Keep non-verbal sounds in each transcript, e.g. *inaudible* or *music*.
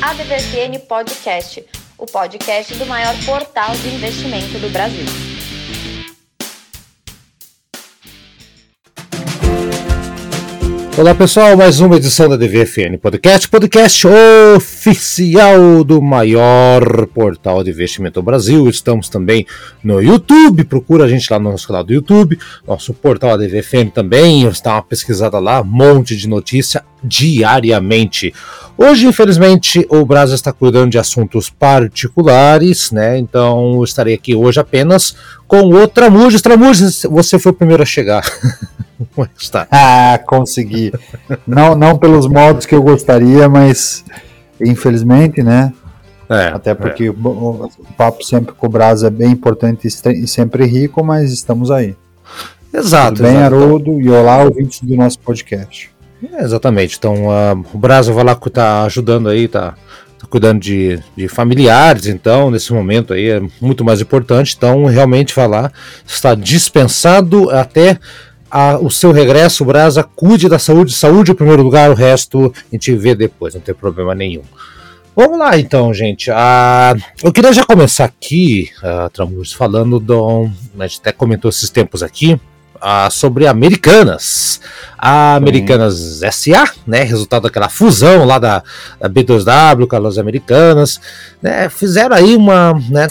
ADVFN Podcast, o podcast do maior portal de investimento do Brasil. Olá pessoal, mais uma edição da DVFN Podcast, podcast oficial do maior portal de investimento do Brasil. Estamos também no YouTube, procura a gente lá no nosso canal do YouTube, nosso portal DVFN também, está uma pesquisada lá, um monte de notícia diariamente. Hoje, infelizmente, o Brasil está cuidando de assuntos particulares, né? Então, eu estarei aqui hoje apenas com o Tramujas. Tramujas, você foi o primeiro a chegar. *laughs* *laughs* está? Ah, consegui. não, não pelos modos que eu gostaria, mas infelizmente, né? É, Até porque é. o, papo sempre com o Brasil é bem importante e sempre rico, mas estamos aí. Exato. Tudo bem, exato. Haroldo, e olá, ouvintes do nosso podcast. É, exatamente. Então, uh, o Brasil vai lá tá ajudando aí, tá, tá cuidando de, de, familiares, então, nesse momento aí é muito mais importante. Então, realmente vai lá, está dispensado até a, o seu regresso, Brasa, cuide da saúde, saúde em primeiro lugar, o resto a gente vê depois, não tem problema nenhum. Vamos lá então, gente. Ah, eu queria já começar aqui, uh, Tramus, falando do. A gente até comentou esses tempos aqui, ah, sobre Americanas. A Americanas SA, né, resultado daquela fusão lá da, da B2W com as Americanas, né, fizeram aí uma, né,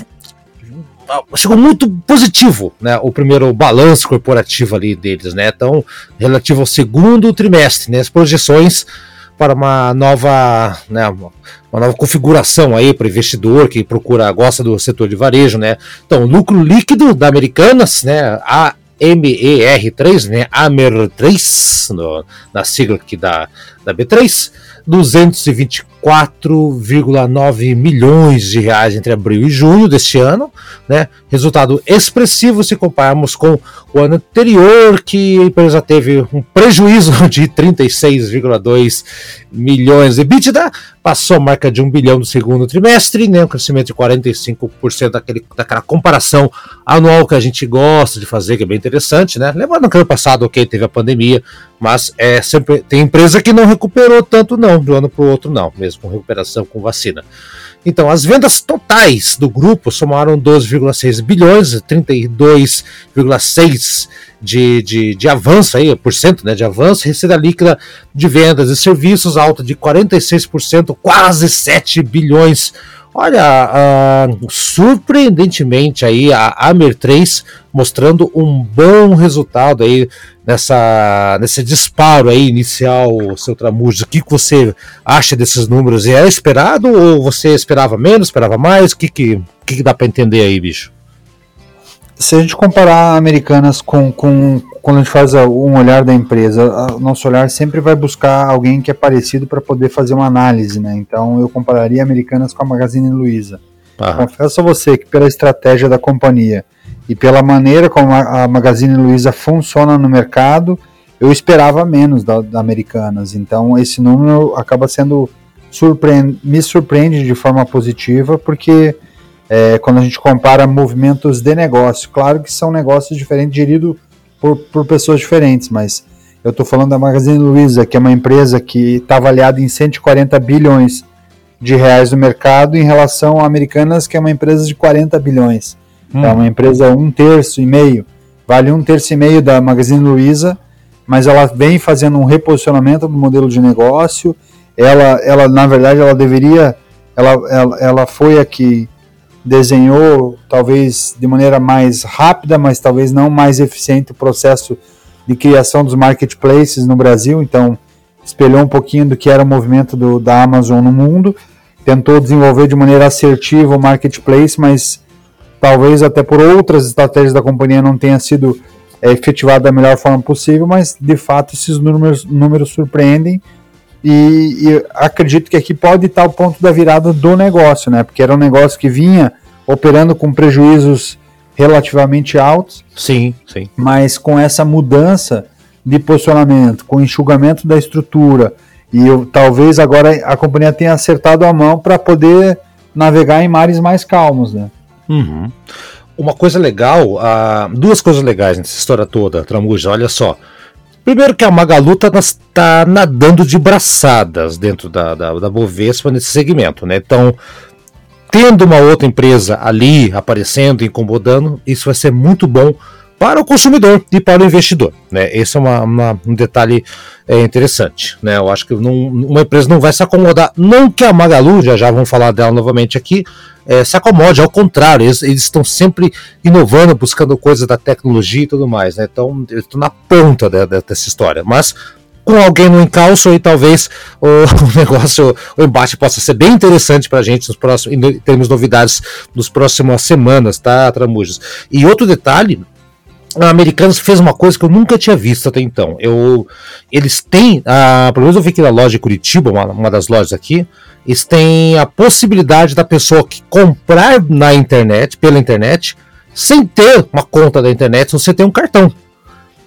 chegou muito positivo, né, o primeiro balanço corporativo ali deles, né, então relativo ao segundo trimestre, né, as projeções para uma nova, né, uma nova configuração aí para investidor que procura, gosta do setor de varejo, né, então lucro líquido da Americanas, né, a MER3, né, AMER3, no, na sigla aqui da, da B3, 224,9 milhões de reais entre abril e junho deste ano, né? Resultado expressivo se compararmos com o ano anterior, que a empresa teve um prejuízo *laughs* de 36,2 milhões de EBITDA, passou a marca de um bilhão no segundo trimestre, né? Um crescimento de 45% daquele, daquela comparação anual que a gente gosta de fazer, que é bem interessante, né? Lembrando que ano passado, ok, teve a pandemia, mas é sempre tem empresa que não recuperou tanto não, de um ano para o outro não, mesmo com recuperação com vacina. Então, as vendas totais do grupo somaram 12,6 bilhões, 32,6 de, de, de avanço aí, por cento né, de avanço, receita líquida de vendas e serviços alta de 46%, quase 7 bilhões Olha, uh, surpreendentemente aí a Amer 3 mostrando um bom resultado aí nessa nesse disparo aí inicial, seu Tramujo. O que, que você acha desses números? É esperado ou você esperava menos, esperava mais? O que, que, que, que dá para entender aí, bicho? se a gente comparar americanas com, com quando a gente faz um olhar da empresa, o nosso olhar sempre vai buscar alguém que é parecido para poder fazer uma análise, né? Então eu compararia americanas com a Magazine Luiza. Ah. Confesso a você que pela estratégia da companhia e pela maneira como a Magazine Luiza funciona no mercado, eu esperava menos da, da Americanas. Então esse número acaba sendo me surpreende de forma positiva porque é, quando a gente compara movimentos de negócio. Claro que são negócios diferentes, geridos por, por pessoas diferentes, mas eu estou falando da Magazine Luiza, que é uma empresa que está avaliada em 140 bilhões de reais no mercado, em relação a Americanas, que é uma empresa de 40 bilhões. Hum. É uma empresa um terço e meio, vale um terço e meio da Magazine Luiza, mas ela vem fazendo um reposicionamento do modelo de negócio. Ela, ela na verdade, ela deveria, ela, ela, ela foi aqui desenhou, talvez de maneira mais rápida, mas talvez não mais eficiente, o processo de criação dos marketplaces no Brasil. Então, espelhou um pouquinho do que era o movimento do, da Amazon no mundo, tentou desenvolver de maneira assertiva o marketplace, mas talvez até por outras estratégias da companhia não tenha sido é, efetivado da melhor forma possível, mas de fato esses números, números surpreendem. E, e, acredito que aqui pode estar o ponto da virada do negócio, né? Porque era um negócio que vinha operando com prejuízos relativamente altos. Sim, sim. Mas com essa mudança de posicionamento, com enxugamento da estrutura, e eu, talvez agora a companhia tenha acertado a mão para poder navegar em mares mais calmos, né? Uhum. Uma coisa legal, uh, duas coisas legais nessa história toda, Tramuja, olha só. Primeiro que a Magalu está tá nadando de braçadas dentro da, da, da Bovespa nesse segmento, né? Então, tendo uma outra empresa ali aparecendo, incomodando, isso vai ser muito bom para o consumidor e para o investidor. Né? Esse é uma, uma, um detalhe é, interessante. Né? Eu acho que não, uma empresa não vai se acomodar. Não que a Magalu, já já vamos falar dela novamente aqui, é, se acomode, ao contrário, eles, eles, estão sempre inovando, buscando coisas da tecnologia e tudo mais. Né? Então, eu estou na ponta de, de, dessa história. Mas com alguém no encalço e talvez o, *laughs* o negócio, o embate possa ser bem interessante para a gente nos próximos, em termos de novidades nos próximas semanas, tá, Tramujas? E outro detalhe a Americanas fez uma coisa que eu nunca tinha visto até então. Eu, eles têm, a, pelo menos eu vi aqui na loja de Curitiba, uma, uma das lojas aqui, eles têm a possibilidade da pessoa que comprar na internet, pela internet, sem ter uma conta da internet, você tem um cartão.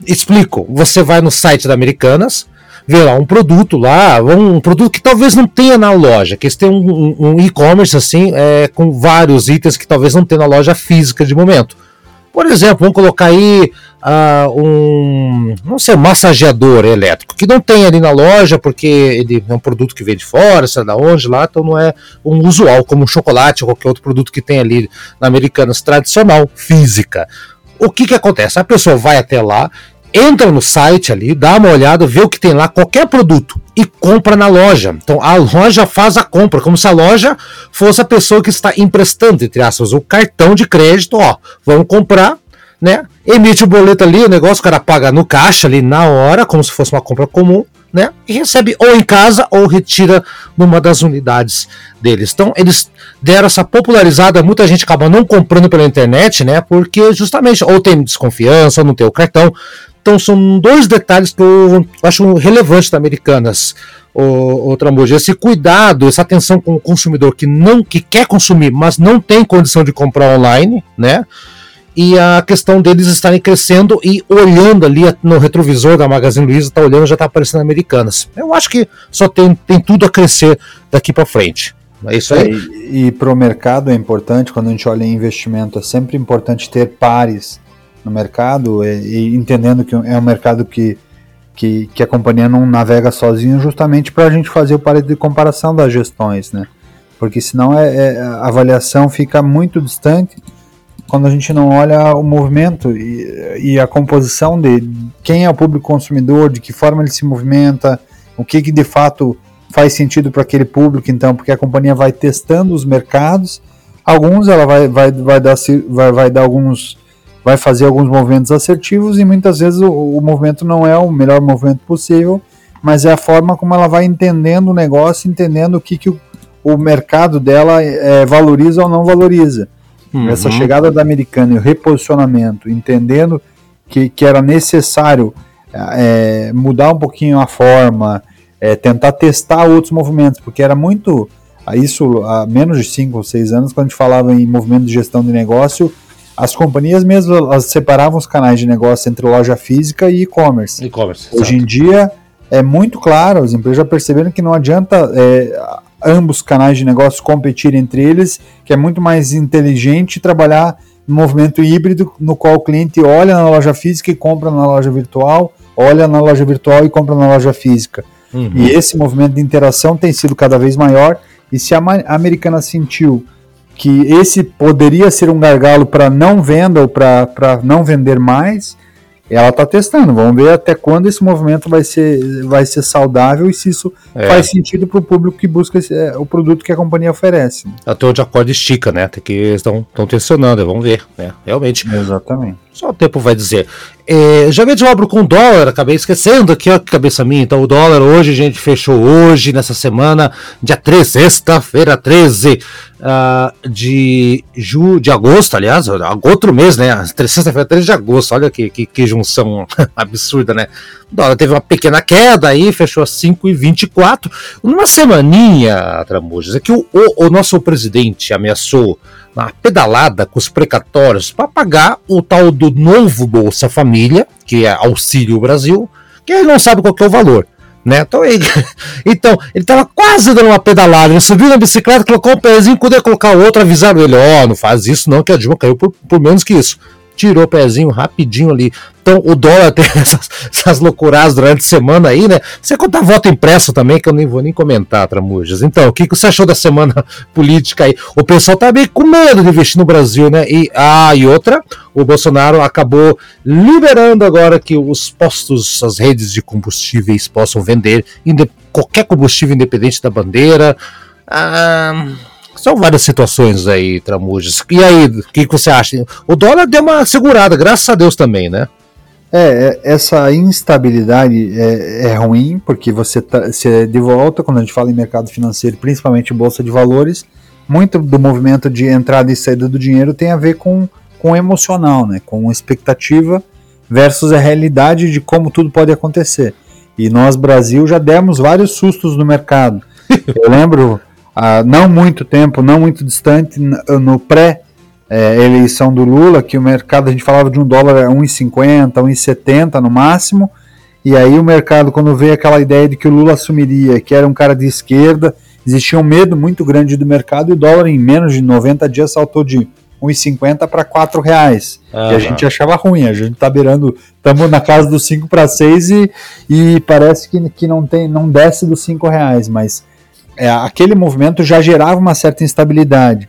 Explico. Você vai no site da Americanas, vê lá um produto lá, um, um produto que talvez não tenha na loja, que eles têm um, um, um e-commerce assim, é, com vários itens que talvez não tenha na loja física de momento. Por exemplo, vamos colocar aí uh, um, não sei, massageador elétrico, que não tem ali na loja, porque ele é um produto que vem de fora, sei lá onde lá, então não é um usual, como um chocolate ou qualquer outro produto que tem ali na Americanas tradicional, física. O que que acontece? A pessoa vai até lá, entra no site ali, dá uma olhada, vê o que tem lá, qualquer produto, e compra na loja. Então a loja faz a compra, como se a loja fosse a pessoa que está emprestando, entre aspas, o cartão de crédito, ó, vamos comprar, né? Emite o boleto ali, o negócio o cara paga no caixa ali na hora, como se fosse uma compra comum, né? E recebe ou em casa ou retira numa das unidades deles. Então, eles deram essa popularizada, muita gente acaba não comprando pela internet, né? Porque justamente ou tem desconfiança, ou não tem o cartão. Então são dois detalhes que eu acho relevantes da Americanas, o, o. Esse cuidado, essa atenção com o consumidor que não que quer consumir, mas não tem condição de comprar online, né? E a questão deles estarem crescendo e olhando ali no retrovisor da Magazine Luiza, está olhando, já está aparecendo Americanas. Eu acho que só tem, tem tudo a crescer daqui para frente. É isso aí. É, e, e para o mercado é importante, quando a gente olha em investimento, é sempre importante ter pares no mercado e, e entendendo que é um mercado que, que, que, a companhia não navega sozinho justamente para a gente fazer o parede de comparação das gestões, né? Porque senão é, é, a avaliação fica muito distante quando a gente não olha o movimento e, e, a composição de quem é o público consumidor, de que forma ele se movimenta, o que, que de fato faz sentido para aquele público, então, porque a companhia vai testando os mercados, alguns ela vai, vai, vai, dar, vai, vai dar alguns vai fazer alguns movimentos assertivos e muitas vezes o, o, movimento não é o melhor movimento possível, mas é a forma como ela vai entendendo o negócio, entendendo o que, que o, o mercado dela é, valoriza ou não valoriza. Uhum. Essa chegada da americana e o reposicionamento, entendendo que, que era necessário é, mudar um pouquinho a forma, é, tentar testar outros movimentos, porque era muito. Isso há menos de 5 ou 6 anos, quando a gente falava em movimento de gestão de negócio, as companhias mesmo elas separavam os canais de negócio entre loja física e e-commerce. E-commerce. Hoje em dia é muito claro, as empresas já perceberam que não adianta é, ambos canais de negócio competirem entre eles, que é muito mais inteligente trabalhar no movimento híbrido, no qual o cliente olha na loja física e compra na loja virtual, olha na loja virtual e compra na loja física. Uhum. E esse movimento de interação tem sido cada vez maior. E se a americana sentiu que esse poderia ser um gargalo para não venda ou para não vender mais, ela está testando. Vamos ver até quando esse movimento vai ser, vai ser saudável e se isso é. faz sentido para o público que busca esse, é, o produto que a companhia oferece. Até onde a corda estica, né? Até que estão tensionando, vamos ver, né? Realmente. Exatamente. Só o tempo vai dizer. É, já me abro com dólar, acabei esquecendo aqui, ó, que cabeça minha. Então, o dólar hoje, gente fechou hoje, nessa semana, dia 13, sexta-feira 13 uh, de, ju, de agosto, aliás, outro mês, né? Sexta-feira 13 de agosto, olha que, que, que junção *laughs* absurda, né? O dólar teve uma pequena queda aí, fechou a 5,24. Numa semaninha, Tramujas, é que o, o, o nosso presidente ameaçou uma pedalada com os precatórios para pagar o tal do novo Bolsa Família, que é Auxílio Brasil, que ele não sabe qual é o valor. Né? Então, ele, *laughs* então, ele tava quase dando uma pedalada, ele subiu na bicicleta, colocou um pezinho, quando ia colocar o outro, avisaram ele, ó, oh, não faz isso não, que a Dilma caiu por, por menos que isso. Tirou o pezinho rapidinho ali. Então o dólar *laughs* tem essas, essas loucuradas durante a semana aí, né? Você contar voto impresso também, que eu nem vou nem comentar, Tramujas. Então, o que, que você achou da semana *laughs* política aí? O pessoal tá meio com medo de investir no Brasil, né? E, ah, e outra, o Bolsonaro acabou liberando agora que os postos, as redes de combustíveis possam vender qualquer combustível independente da bandeira. Ah, são várias situações aí, Tramujas. E aí, o que, que você acha? O dólar deu uma segurada, graças a Deus também, né? É, é essa instabilidade é, é ruim, porque você, tá, você de volta, quando a gente fala em mercado financeiro, principalmente bolsa de valores, muito do movimento de entrada e saída do dinheiro tem a ver com, com emocional, né? com expectativa versus a realidade de como tudo pode acontecer. E nós, Brasil, já demos vários sustos no mercado. *laughs* Eu lembro, há não muito tempo, não muito distante, no pré- é, eleição do Lula, que o mercado a gente falava de um dólar a 1,50, 1,70 no máximo, e aí o mercado, quando veio aquela ideia de que o Lula assumiria, que era um cara de esquerda, existia um medo muito grande do mercado e o dólar em menos de 90 dias saltou de 1,50 para 4 reais. E a gente achava ruim, a gente tá beirando, estamos na casa dos 5 para 6 e, e parece que, que não, tem, não desce dos 5 reais, mas é, aquele movimento já gerava uma certa instabilidade.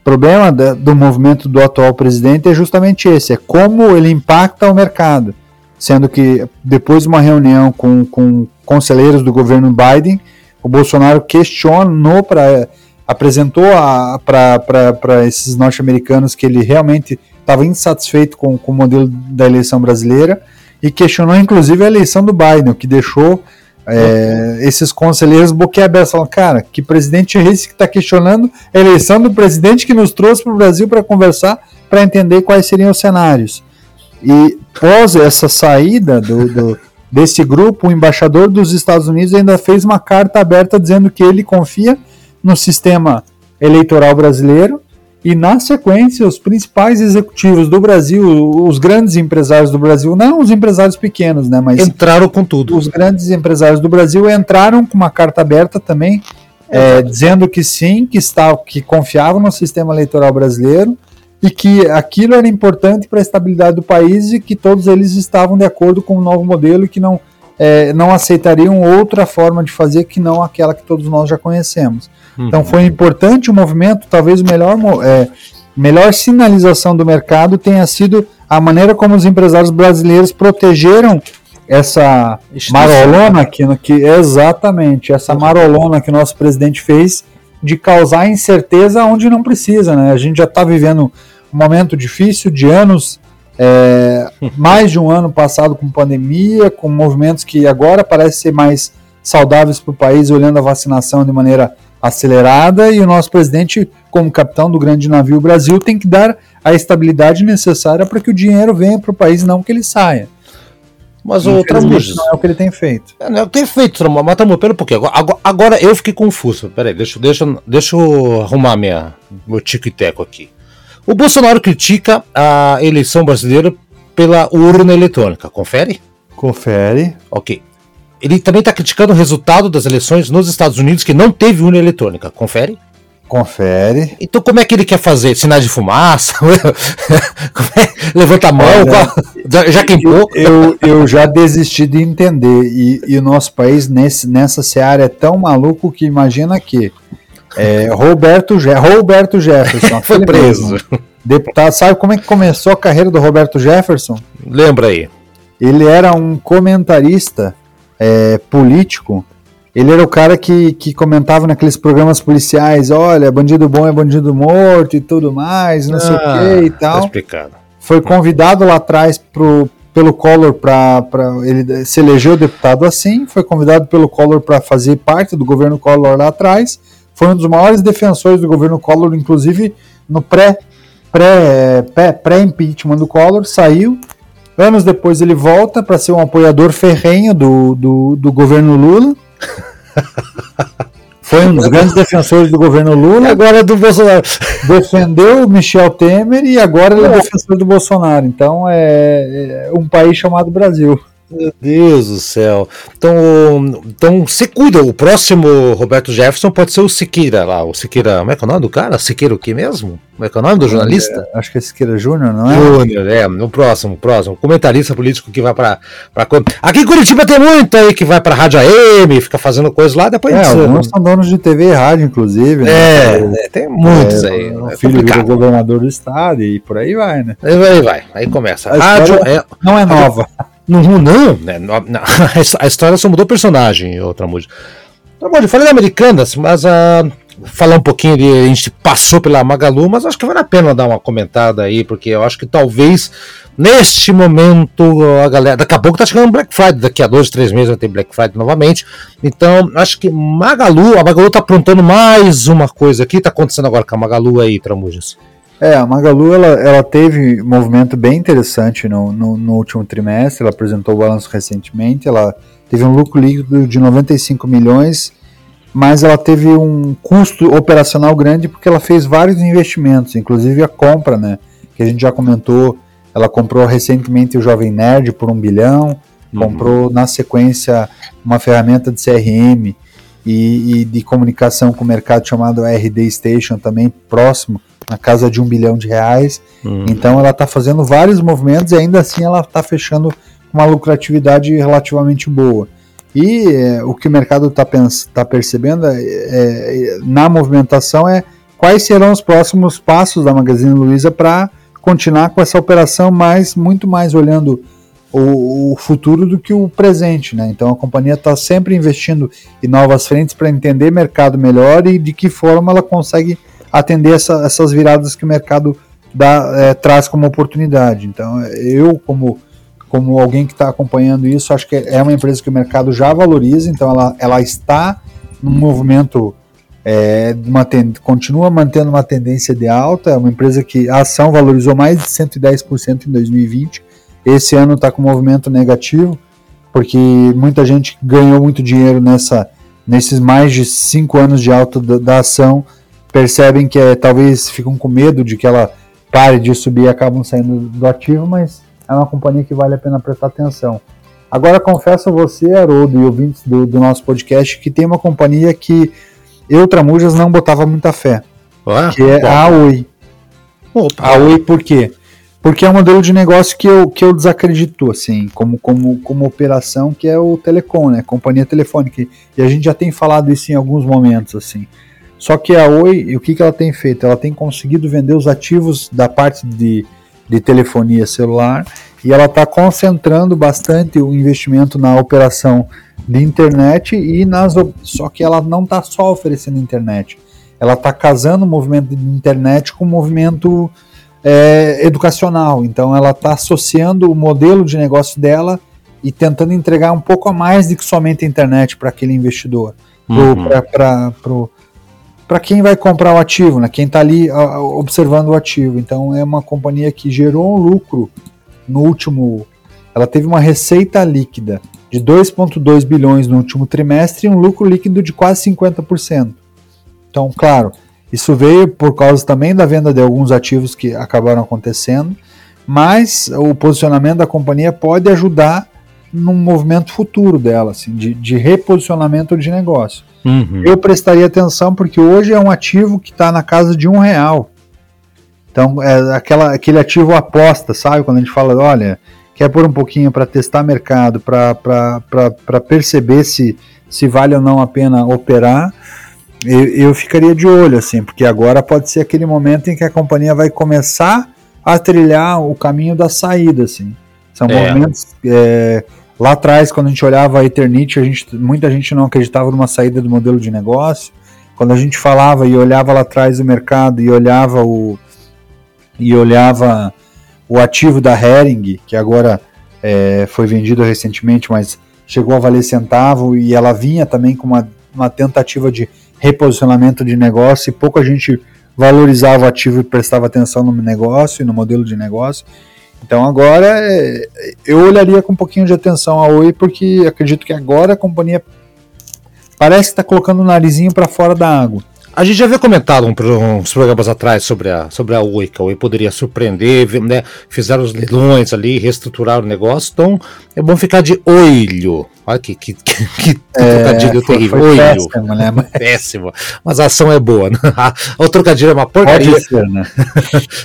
O problema da, do movimento do atual presidente é justamente esse: é como ele impacta o mercado. Sendo que depois de uma reunião com, com conselheiros do governo Biden, o Bolsonaro questionou para apresentou para esses norte-americanos que ele realmente estava insatisfeito com, com o modelo da eleição brasileira e questionou inclusive a eleição do Biden, o que deixou é, esses conselheiros boquiabertos falam, cara, que presidente é esse que está questionando a eleição do presidente que nos trouxe para o Brasil para conversar, para entender quais seriam os cenários. E pós essa saída do, do, *laughs* desse grupo, o embaixador dos Estados Unidos ainda fez uma carta aberta dizendo que ele confia no sistema eleitoral brasileiro e na sequência os principais executivos do Brasil, os grandes empresários do Brasil, não os empresários pequenos, né, mas entraram com tudo. Os grandes empresários do Brasil entraram com uma carta aberta também, é, dizendo que sim, que está, que confiavam no sistema eleitoral brasileiro e que aquilo era importante para a estabilidade do país e que todos eles estavam de acordo com o novo modelo e que não é, não aceitariam outra forma de fazer que não aquela que todos nós já conhecemos. Uhum. Então foi importante o movimento, talvez o melhor, é, melhor sinalização do mercado tenha sido a maneira como os empresários brasileiros protegeram essa marolona que, que exatamente essa marolona que o nosso presidente fez de causar incerteza onde não precisa, né? A gente já está vivendo um momento difícil de anos é, mais de um ano passado com pandemia, com movimentos que agora parecem ser mais saudáveis para o país, olhando a vacinação de maneira acelerada, e o nosso presidente, como capitão do grande navio Brasil, tem que dar a estabilidade necessária para que o dinheiro venha para o país, não que ele saia. Mas o Tramujas. Não é o que ele tem feito. É, não é o que tem feito. Mas Tramujas, um pouquinho. Agora, agora eu fiquei confuso. Peraí, deixa, deixa, deixa eu arrumar minha, meu tico e teco aqui. O Bolsonaro critica a eleição brasileira pela urna eletrônica. Confere? Confere. Ok. Ele também está criticando o resultado das eleições nos Estados Unidos, que não teve urna eletrônica. Confere? Confere. Então, como é que ele quer fazer? Sinais de fumaça? *laughs* é? Levanta a mão? É, já queimou? Eu, *laughs* eu já desisti de entender. E, e o nosso país, nesse, nessa seara, é tão maluco que imagina que é, Roberto, Je Roberto Jefferson. *laughs* Foi preso. Mesmo, deputado, sabe como é que começou a carreira do Roberto Jefferson? Lembra aí. Ele era um comentarista é, político. Ele era o cara que, que comentava naqueles programas policiais: olha, bandido bom é bandido morto e tudo mais, não ah, sei o ah, que e tal. Tá explicado. Foi convidado lá atrás pro, pelo Collor para ele se elegeu deputado assim, foi convidado pelo Collor para fazer parte do governo Collor lá atrás foi um dos maiores defensores do governo Collor, inclusive no pré pré pré, pré impeachment do Collor, saiu. Anos depois ele volta para ser um apoiador ferrenho do, do, do governo Lula. *laughs* Foi um dos grandes defensores do governo Lula. E agora é do Bolsonaro. Defendeu o Michel Temer e agora ele é defensor do Bolsonaro. Então é, é um país chamado Brasil. Meu Deus do céu. Então, então você cuida. O próximo Roberto Jefferson pode ser o Siqueira lá. O Siqueira. Como é que é o nome do cara? Siqueira o que mesmo? Como é que é o nome do jornalista? É, acho que é Siqueira Júnior, não é? Júnior, é. No próximo, próximo. Comentarista político que vai pra, pra. Aqui em Curitiba tem muito aí que vai pra Rádio AM, fica fazendo coisa lá, depois. É, alguns são donos de TV e rádio, inclusive. Né? É, né? tem muitos é, aí. O é filho do governador do estado e por aí vai, né? Aí vai, aí começa. A rádio é, não é nova. Não, não, né? *laughs* A história só mudou personagem, outra música. Tá bom, eu falei da Americanas, mas uh, falar um pouquinho de. A gente passou pela Magalu, mas acho que vale a pena dar uma comentada aí, porque eu acho que talvez neste momento a galera. Daqui a pouco tá chegando Black Friday, daqui a dois, três meses vai ter Black Friday novamente. Então, acho que Magalu, a Magalu tá aprontando mais uma coisa aqui, tá acontecendo agora com a Magalu aí, Tramujas. É, a Magalu ela, ela teve um movimento bem interessante no, no, no, último trimestre, ela apresentou o balanço recentemente, ela teve um lucro líquido de 95 milhões, mas ela teve um custo operacional grande porque ela fez vários investimentos, inclusive a compra, né, que a gente já comentou, ela comprou recentemente o Jovem Nerd por um bilhão, uhum. comprou na sequência uma ferramenta de CRM e, e de comunicação com o mercado chamado RD Station também próximo, na casa de um bilhão de reais. Uhum. Então ela está fazendo vários movimentos e ainda assim ela está fechando uma lucratividade relativamente boa. E é, o que o mercado está tá percebendo é, é, na movimentação é quais serão os próximos passos da Magazine Luiza para continuar com essa operação, mas muito mais olhando o, o, futuro do que o presente. Né? Então a companhia está sempre investindo em novas frentes para entender mercado melhor e de que forma ela consegue atender essa, essas viradas que o mercado dá, é, traz como oportunidade. Então, eu, como, como alguém que está acompanhando isso, acho que é uma empresa que o mercado já valoriza, então ela, ela está num movimento, é, uma continua mantendo uma tendência de alta, é uma empresa que a ação valorizou mais de 110% em 2020, esse ano está com movimento negativo, porque muita gente ganhou muito dinheiro nessa, nesses mais de cinco anos de alta da, da ação, percebem que é, talvez ficam com medo de que ela pare de subir e acabam saindo do ativo, mas é uma companhia que vale a pena prestar atenção. Agora confesso a você, Haroldo, e ouvintes do, do nosso podcast, que tem uma companhia que eu, Tramujas, não botava muita fé, ah, que é a Oi. Opa. A Oi por quê? Porque é um modelo de negócio que eu, que eu desacredito, assim, como, como, como operação, que é o telecom, né, companhia telefônica, e a gente já tem falado isso em alguns momentos, assim. Só que a Oi, o que, que ela tem feito? Ela tem conseguido vender os ativos da parte de, de telefonia celular e ela está concentrando bastante o investimento na operação de internet e nas só que ela não está só oferecendo internet, ela está casando o movimento de internet com o movimento é, educacional. Então ela está associando o modelo de negócio dela e tentando entregar um pouco a mais do que somente a internet para aquele investidor, uhum. para quem vai comprar o ativo, né? quem está ali uh, observando o ativo. Então é uma companhia que gerou um lucro no último. Ela teve uma receita líquida de 2,2 bilhões no último trimestre e um lucro líquido de quase 50%. Então, claro, isso veio por causa também da venda de alguns ativos que acabaram acontecendo, mas o posicionamento da companhia pode ajudar num movimento futuro dela, assim, de, de reposicionamento de negócio. Uhum. Eu prestaria atenção porque hoje é um ativo que está na casa de um real. Então, é aquela, aquele ativo aposta, sabe? Quando a gente fala, olha, quer pôr um pouquinho para testar mercado, para perceber se, se vale ou não a pena operar, eu, eu, ficaria de olho, assim, porque agora pode ser aquele momento em que a companhia vai começar a trilhar o caminho da saída, assim. São é. movimentos. É, Lá atrás, quando a gente olhava a Eternity, a gente, muita gente não acreditava numa saída do modelo de negócio. Quando a gente falava e olhava lá atrás o mercado e olhava o e olhava o ativo da Hering, que agora é, foi vendido recentemente, mas chegou a valer centavo e ela vinha também com uma, uma tentativa de reposicionamento de negócio e pouca gente valorizava o ativo e prestava atenção no negócio e no modelo de negócio. Então agora é, eu olharia com um pouquinho de atenção a Oi, porque acredito que agora a companhia parece que está colocando o narizinho para fora da água. A gente já havia comentado um, uns programas atrás sobre a, sobre a que a Oi poderia surpreender, né? Fizeram os leilões ali, reestruturaram o negócio, então é bom ficar de olho. Olha que, que, que, *laughs* que é, trocadilho foi, terrível. Foi olho. Péssimo, né? *laughs* péssimo. Mas a ação é boa. Né? *laughs* o trocadilho é uma porcaria. Pode ser, né?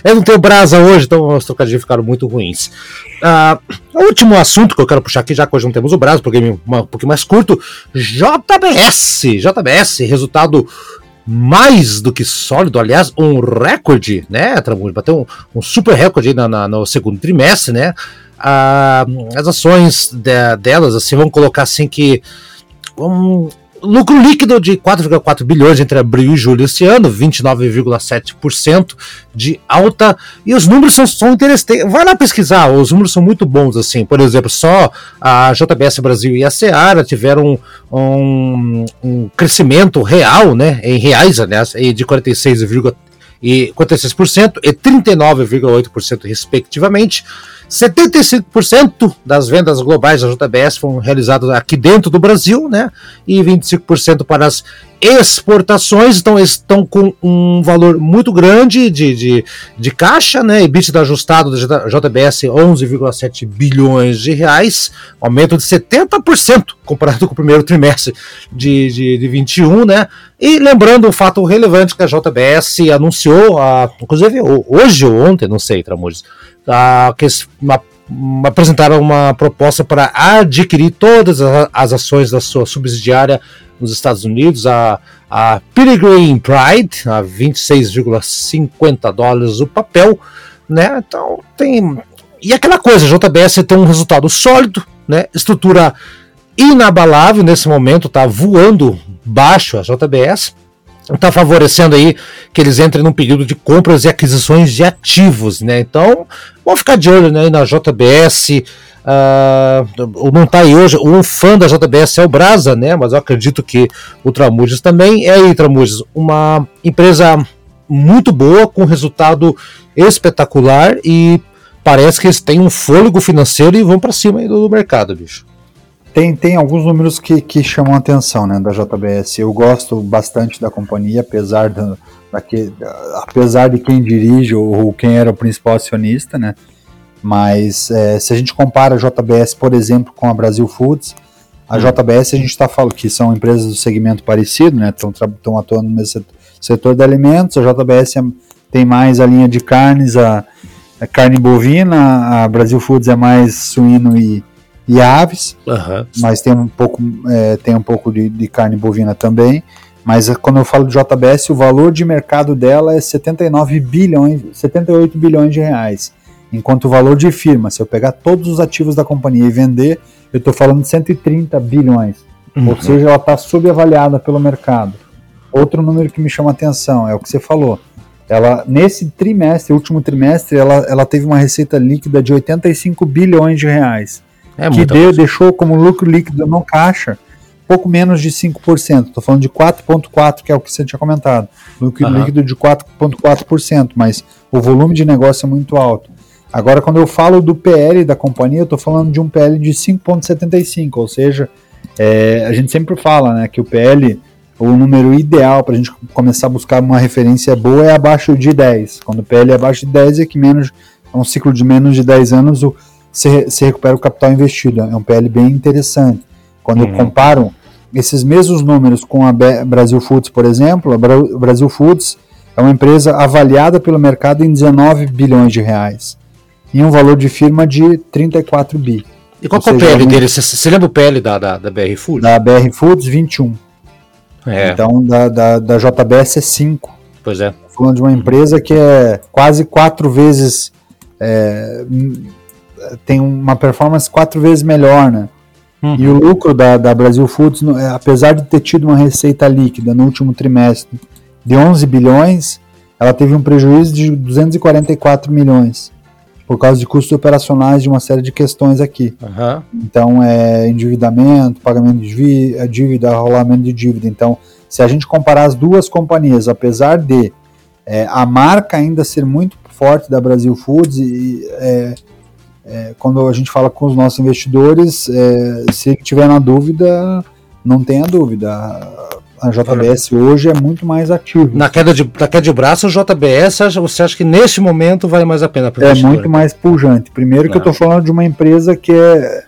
Eu não tenho brasa hoje, então os trocadilhos ficaram muito ruins. O último assunto que eu quero puxar aqui, já que hoje não temos o Brasil, porque é um pouquinho mais curto, JBS. JBS, resultado mais do que sólido, aliás, um recorde, né, Tramujo? Bateu um, um, super recorde na, na, no segundo trimestre, né? Ah, as ações de, delas, assim, vamos colocar assim que. Lucro líquido de 4,4 bilhões entre abril e julho este ano, 29,7% de alta. E os números são, são interessantes. Vai lá pesquisar, os números são muito bons. assim. Por exemplo, só a JBS Brasil e a Seara tiveram um, um crescimento real, né, em reais, aliás, de 46,3% e 46% e 39,8% respectivamente. 75% das vendas globais da JBS foram realizadas aqui dentro do Brasil, né? E 25% para as exportações, então estão com um valor muito grande de, de, de caixa, né? EBITDA ajustado da JBS 11,7 bilhões de reais, aumento de 70% comparado *laughs* com o primeiro trimestre de, de, de 21, né? E lembrando um fato relevante que a JBS anunciou, a, inclusive hoje ou ontem, não sei, Tramujas, a, que uma, apresentaram uma proposta para adquirir todas as ações da sua subsidiária nos Estados Unidos, a, a Pilgrim Pride, a 26,50 dólares o papel, né? Então tem. E aquela coisa, a JBS tem um resultado sólido, né? Estrutura inabalável nesse momento, tá voando baixo a JBS está favorecendo aí que eles entrem num período de compras e aquisições de ativos, né? Então, vamos ficar de olho né, na JBS. Uh, não está aí hoje, um fã da JBS é o Brasa, né? Mas eu acredito que o Tramujas também. É aí, Tramujas, uma empresa muito boa, com resultado espetacular e parece que eles têm um fôlego financeiro e vão para cima aí do mercado, bicho. Tem, tem alguns números que, que chamam a atenção né, da JBS. Eu gosto bastante da companhia, apesar, da, que apesar de quem dirige ou, ou, quem era o principal acionista, né? Mas é, se a gente compara a JBS, por exemplo, com a Brasil Foods, a hum. JBS a gente está falando que são empresas do segmento parecido, né? Estão atuando no mesmo setor de alimentos. A JBS é, tem mais a linha de carnes, a, a carne bovina, a Brasil Foods é mais suíno e, e aves, uhum. mas tem um pouco, é, tem um pouco de, de, carne bovina também. Mas é, quando eu falo de JBS, o valor de mercado dela é 79 bilhões, 78 bilhões de reais. Enquanto o valor de firma, se eu pegar todos os ativos da companhia e vender, eu estou falando de 130 bilhões. Uhum. Ou seja, ela está subavaliada pelo mercado. Outro número que me chama a atenção é o que você falou. Ela, nesse trimestre, último trimestre, ela, ela teve uma receita líquida de 85 bilhões de reais. É que deu, deixou como lucro líquido no caixa pouco menos de 5%. Estou falando de 4,4%, que é o que você tinha comentado. Lucro uhum. líquido de 4,4%, mas o volume de negócio é muito alto. Agora, quando eu falo do PL da companhia, eu estou falando de um PL de 5,75, ou seja, é, a gente sempre fala né, que o PL, o número ideal para a gente começar a buscar uma referência boa é abaixo de 10. Quando o PL é abaixo de 10, é que menos, é um ciclo de menos de 10 anos, o você, você recupera o capital investido. É um PL bem interessante. Quando uhum. eu comparo esses mesmos números com a Brasil Foods, por exemplo, a Brasil Foods é uma empresa avaliada pelo mercado em 19 bilhões de reais e um valor de firma de 34 bi. E qual é o PL dele? Você, lembra o PL da, da, da, BR Foods? Da BR Foods, 21. É. Então, da, da, da JBS é 5. Pois é. Falando de uma empresa que é quase quatro vezes é, tem uma performance quatro vezes melhor, né? Uhum. E o lucro da, da Brasil Foods, é, apesar de ter tido uma receita líquida no último trimestre de 11 bilhões, ela teve um prejuízo de 244 milhões por causa de custos operacionais de uma série de questões aqui. Uhum. Então, é endividamento, pagamento de é, dívida, rolamento de dívida. Então, se a gente comparar as duas companhias, apesar de é, a marca ainda ser muito forte da Brasil Foods, e, é, é, quando a gente fala com os nossos investidores, é, se tiver na dúvida, não tenha dúvida. A, JBS hoje é muito mais ativo. Na queda de, na queda de braço, o JBS, você acha que neste momento vale mais a pena? É muito mais pujante. Primeiro que eu estou é. falando de uma empresa que é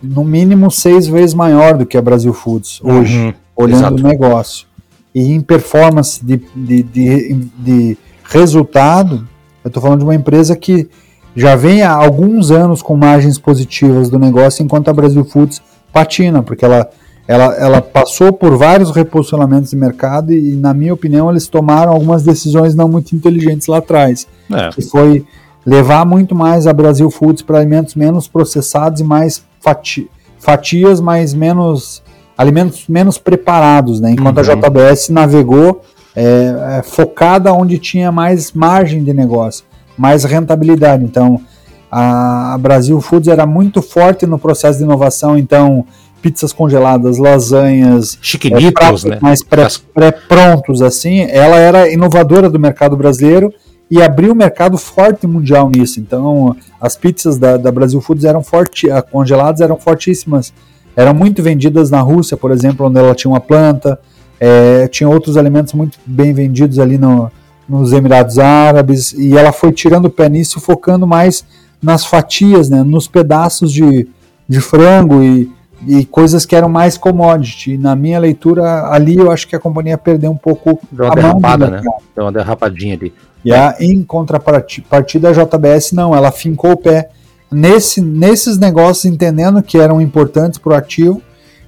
no mínimo seis vezes maior do que a Brasil Foods hoje, uhum, olhando exato. o negócio. E em performance de, de, de, de resultado, eu estou falando de uma empresa que já vem há alguns anos com margens positivas do negócio, enquanto a Brasil Foods patina, porque ela, ela, ela passou por vários reposicionamentos de mercado e, na minha opinião, eles tomaram algumas decisões não muito inteligentes lá atrás, é. que foi levar muito mais a Brasil Foods para alimentos menos processados e mais fati fatias, mas menos alimentos menos preparados, né? Enquanto uhum. a JBS navegou é, é, focada onde tinha mais margem de negócio, mais rentabilidade. Então, a, Brasil Foods era muito forte no processo de inovação, então pizzas congeladas, lasanhas, chiquinitos, é, né? mais pré-prontos pré assim, ela era inovadora do mercado brasileiro e abriu o mercado forte mundial nisso. Então, as pizzas da, da Brasil Foods eram forte, congeladas eram fortíssimas. Eram muito vendidas na Rússia, por exemplo, onde ela tinha uma planta. É, tinha outros alimentos muito bem vendidos ali no, nos Emirados Árabes. E ela foi tirando o pé nisso, focando mais nas fatias, né, nos pedaços de, de frango e, e coisas que eram mais commodity. Na minha leitura, ali eu acho que a companhia perdeu um pouco Deu uma a derrapada, né? Deu uma derrapadinha ali. E a, em contrapartida, a JBS não, ela fincou o pé nesse, nesses negócios, entendendo que eram importantes para o ativo,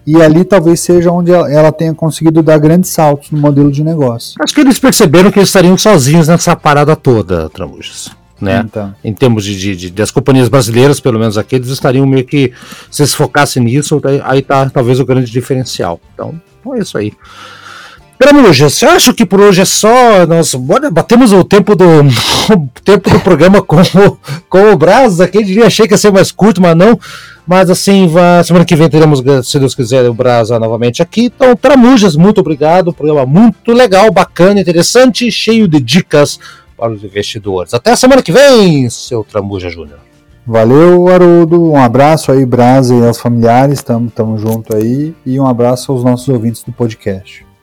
e ali talvez seja onde ela tenha conseguido dar grandes saltos no modelo de negócio. Acho que eles perceberam que eles estariam sozinhos nessa parada toda, Tramujas. Né? Então. Em termos de, de, de, das companhias brasileiras, pelo menos aqui, eles estariam meio que, se eles focassem nisso, aí tá talvez o grande diferencial. Então, é isso aí. Gramuja, você acha que por hoje é só? Nós batemos o tempo do o *laughs* tempo do programa com, com o Braz aqui. Diria, achei que ia ser mais curto, mas não. Mas assim, semana que vem teremos, se Deus quiser, o Brasa novamente aqui. Então, Tramujas, muito obrigado. Programa muito legal, bacana, interessante, cheio de dicas para os investidores. Até a semana que vem, seu Tramuja Júnior. Valeu, Haroldo. Um abraço aí, Brasa e aos familiares. Estamos junto aí. E um abraço aos nossos ouvintes do podcast.